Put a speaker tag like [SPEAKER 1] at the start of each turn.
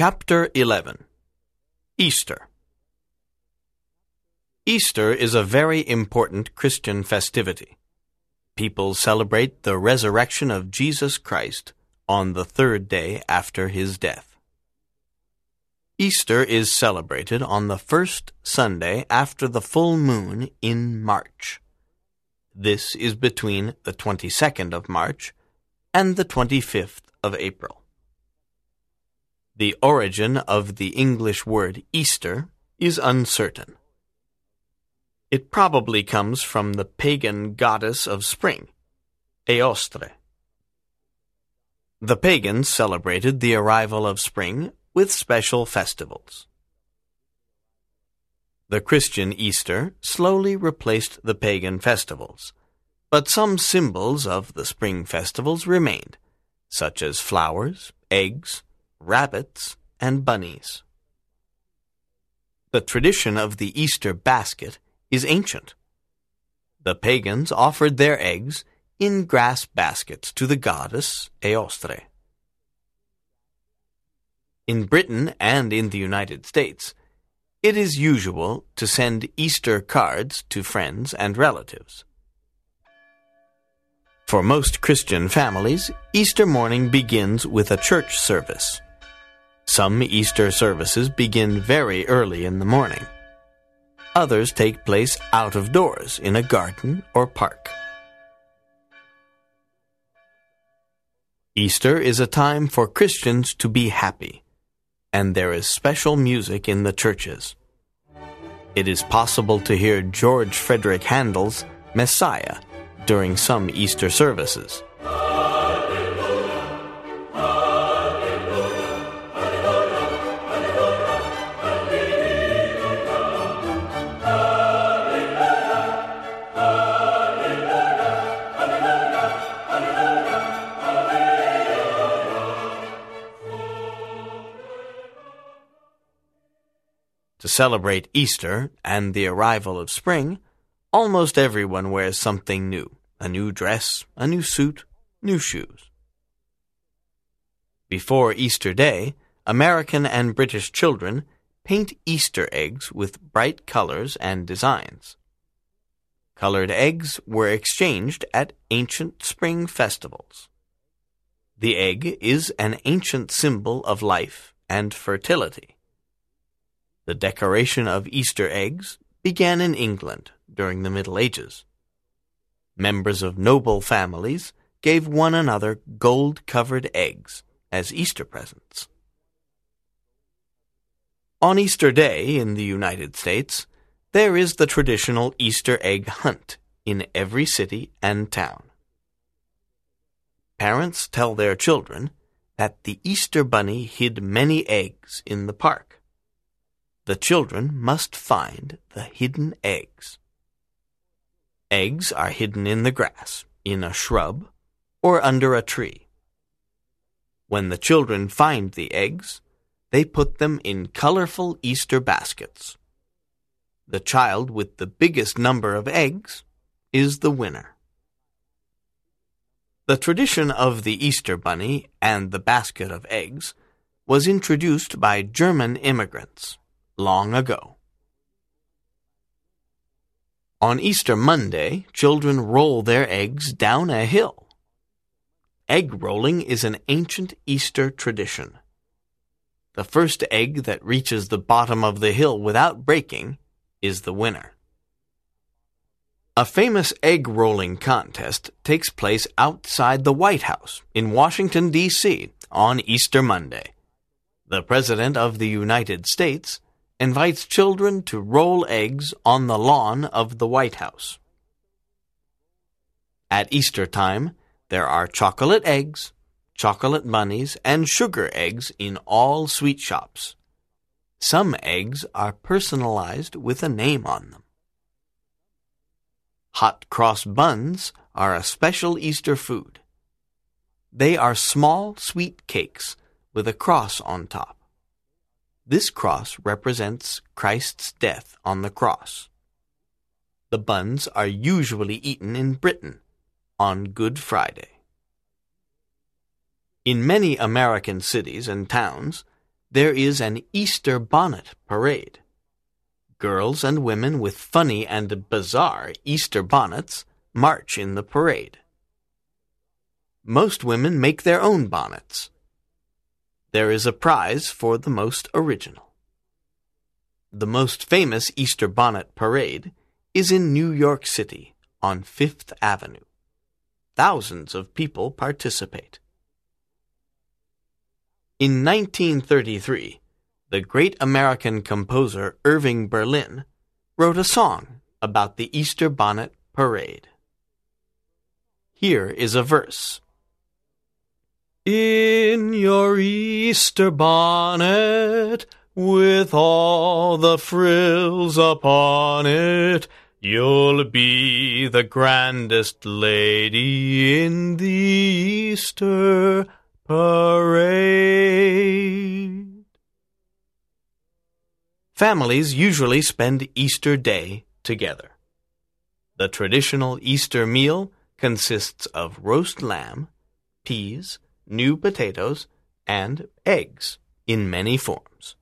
[SPEAKER 1] Chapter 11 Easter Easter is a very important Christian festivity. People celebrate the resurrection of Jesus Christ on the third day after his death. Easter is celebrated on the first Sunday after the full moon in March. This is between the 22nd of March and the 25th of April. The origin of the English word Easter is uncertain. It probably comes from the pagan goddess of spring, Eostre. The pagans celebrated the arrival of spring with special festivals. The Christian Easter slowly replaced the pagan festivals, but some symbols of the spring festivals remained, such as flowers, eggs, rabbits, and bunnies. The tradition of the Easter basket is ancient. The pagans offered their eggs in grass baskets to the goddess Eostre. In Britain and in the United States, it is usual to send Easter cards to friends and relatives. For most Christian families, Easter morning begins with a church service. Some Easter services begin very early in the morning. Others take place out of doors in a garden or park. Easter is a time for Christians to be happy, and there is special music in the churches. It is possible to hear George Frederick Handel's Messiah during some Easter services. To celebrate Easter and the arrival of spring, almost everyone wears something new a new dress, a new suit, new shoes. Before Easter Day, American and British children paint Easter eggs with bright colors and designs. Colored eggs were exchanged at ancient spring festivals. The egg is an ancient symbol of life and fertility. The decoration of Easter eggs began in England during the Middle Ages. Members of noble families gave one another gold covered eggs as Easter presents. On Easter Day in the United States, there is the traditional Easter egg hunt in every city and town. Parents tell their children that the Easter bunny hid many eggs in the park. The children must find the hidden eggs. Eggs are hidden in the grass, in a shrub, or under a tree. When the children find the eggs, they put them in colorful Easter baskets. The child with the biggest number of eggs is the winner. The tradition of the Easter bunny and the basket of eggs was introduced by German immigrants long ago. On Easter Monday, children roll their eggs down a hill. Egg rolling is an ancient Easter tradition. The first egg that reaches the bottom of the hill without breaking is the winner. A famous egg rolling contest takes place outside the White House in Washington, D.C. on Easter Monday. The President of the United States invites children to roll eggs on the lawn of the White House. At Easter time, there are chocolate eggs, chocolate bunnies, and sugar eggs in all sweet shops. Some eggs are personalized with a name on them. Hot cross buns are a special Easter food. They are small sweet cakes with a cross on top. This cross represents Christ's death on the cross. The buns are usually eaten in Britain on Good Friday. In many American cities and towns, there is an Easter bonnet parade. Girls and women with funny and bizarre Easter bonnets march in the parade. Most women make their own bonnets. There is a prize for the most original. The most famous Easter bonnet parade is in New York City on Fifth Avenue. Thousands of people participate. In 1933, the great American composer Irving Berlin wrote a song about the Easter bonnet parade. Here is a verse. In your Easter bonnet, with all the frills upon it, you'll be the grandest lady in the Easter parade. Families usually spend Easter Day together. The traditional Easter meal consists of roast lamb, peas, new potatoes, and eggs in many forms.